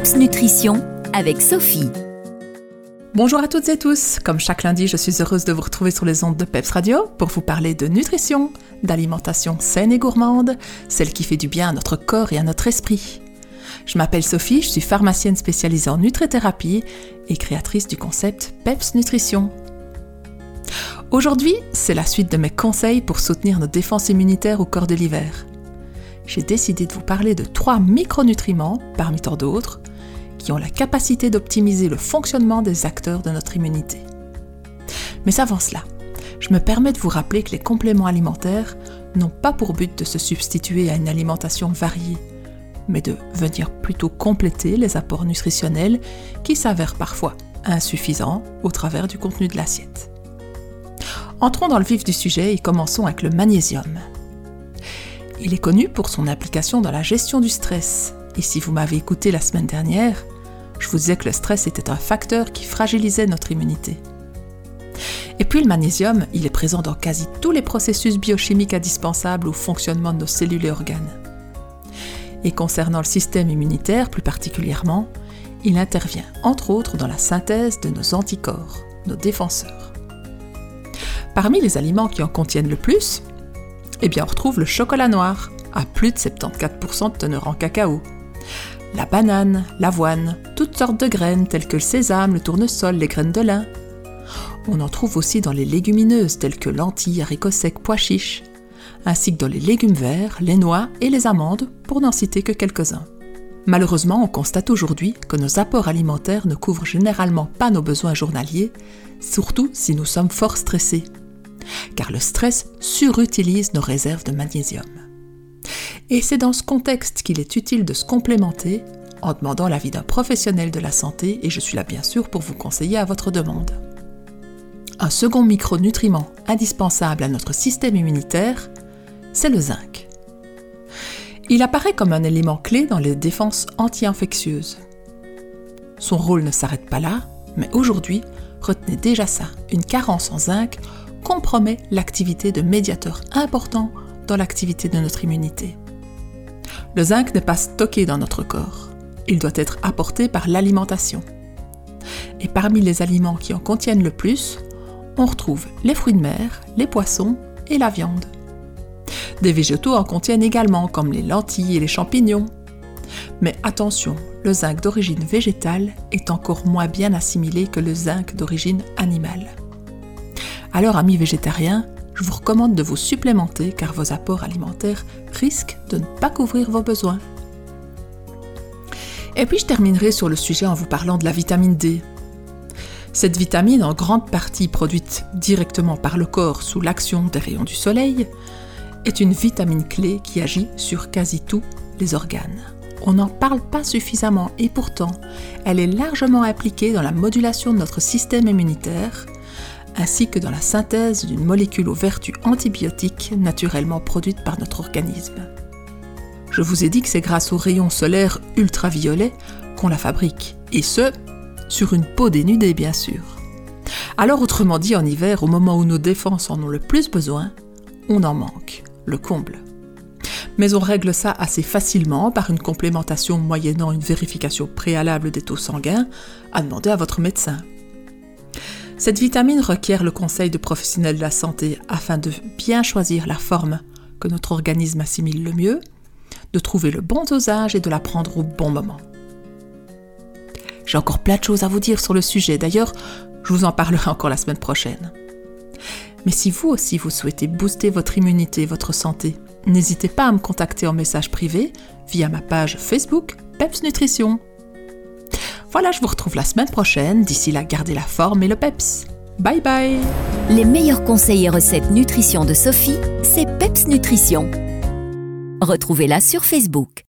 PEPS Nutrition avec Sophie. Bonjour à toutes et tous. Comme chaque lundi, je suis heureuse de vous retrouver sur les ondes de PEPS Radio pour vous parler de nutrition, d'alimentation saine et gourmande, celle qui fait du bien à notre corps et à notre esprit. Je m'appelle Sophie, je suis pharmacienne spécialisée en nutrithérapie et créatrice du concept PEPS Nutrition. Aujourd'hui, c'est la suite de mes conseils pour soutenir nos défenses immunitaires au corps de l'hiver. J'ai décidé de vous parler de trois micronutriments, parmi tant d'autres, qui ont la capacité d'optimiser le fonctionnement des acteurs de notre immunité. Mais avant cela, je me permets de vous rappeler que les compléments alimentaires n'ont pas pour but de se substituer à une alimentation variée, mais de venir plutôt compléter les apports nutritionnels qui s'avèrent parfois insuffisants au travers du contenu de l'assiette. Entrons dans le vif du sujet et commençons avec le magnésium. Il est connu pour son implication dans la gestion du stress. Et si vous m'avez écouté la semaine dernière, je vous disais que le stress était un facteur qui fragilisait notre immunité. Et puis le magnésium, il est présent dans quasi tous les processus biochimiques indispensables au fonctionnement de nos cellules et organes. Et concernant le système immunitaire plus particulièrement, il intervient entre autres dans la synthèse de nos anticorps, nos défenseurs. Parmi les aliments qui en contiennent le plus, eh bien on retrouve le chocolat noir, à plus de 74% de teneur en cacao, la banane, l'avoine, toutes sortes de graines telles que le sésame, le tournesol, les graines de lin. On en trouve aussi dans les légumineuses telles que lentilles, haricots secs, pois chiches, ainsi que dans les légumes verts, les noix et les amandes, pour n'en citer que quelques-uns. Malheureusement, on constate aujourd'hui que nos apports alimentaires ne couvrent généralement pas nos besoins journaliers, surtout si nous sommes fort stressés, car le stress surutilise nos réserves de magnésium. Et c'est dans ce contexte qu'il est utile de se complémenter en demandant l'avis d'un professionnel de la santé et je suis là bien sûr pour vous conseiller à votre demande. Un second micronutriment indispensable à notre système immunitaire, c'est le zinc. Il apparaît comme un élément clé dans les défenses anti-infectieuses. Son rôle ne s'arrête pas là, mais aujourd'hui, retenez déjà ça, une carence en zinc compromet l'activité de médiateurs importants dans l'activité de notre immunité. Le zinc n'est pas stocké dans notre corps, il doit être apporté par l'alimentation. Et parmi les aliments qui en contiennent le plus, on retrouve les fruits de mer, les poissons et la viande. Des végétaux en contiennent également, comme les lentilles et les champignons. Mais attention, le zinc d'origine végétale est encore moins bien assimilé que le zinc d'origine animale. Alors, amis végétariens, je vous recommande de vous supplémenter car vos apports alimentaires risquent de ne pas couvrir vos besoins. Et puis je terminerai sur le sujet en vous parlant de la vitamine D. Cette vitamine, en grande partie produite directement par le corps sous l'action des rayons du soleil, est une vitamine clé qui agit sur quasi tous les organes. On n'en parle pas suffisamment et pourtant, elle est largement impliquée dans la modulation de notre système immunitaire, ainsi que dans la synthèse d'une molécule aux vertus antibiotiques naturellement produite par notre organisme. Je vous ai dit que c'est grâce aux rayons solaires ultraviolets qu'on la fabrique, et ce, sur une peau dénudée bien sûr. Alors autrement dit, en hiver, au moment où nos défenses en ont le plus besoin, on en manque, le comble. Mais on règle ça assez facilement par une complémentation moyennant une vérification préalable des taux sanguins à demander à votre médecin. Cette vitamine requiert le conseil de professionnels de la santé afin de bien choisir la forme que notre organisme assimile le mieux, de trouver le bon dosage et de la prendre au bon moment. J'ai encore plein de choses à vous dire sur le sujet, d'ailleurs, je vous en parlerai encore la semaine prochaine. Mais si vous aussi vous souhaitez booster votre immunité et votre santé, n'hésitez pas à me contacter en message privé via ma page Facebook PEPS Nutrition. Voilà, je vous retrouve la semaine prochaine. D'ici là, gardez la forme et le peps. Bye bye Les meilleurs conseils et recettes nutrition de Sophie, c'est PEPS Nutrition. Retrouvez-la sur Facebook.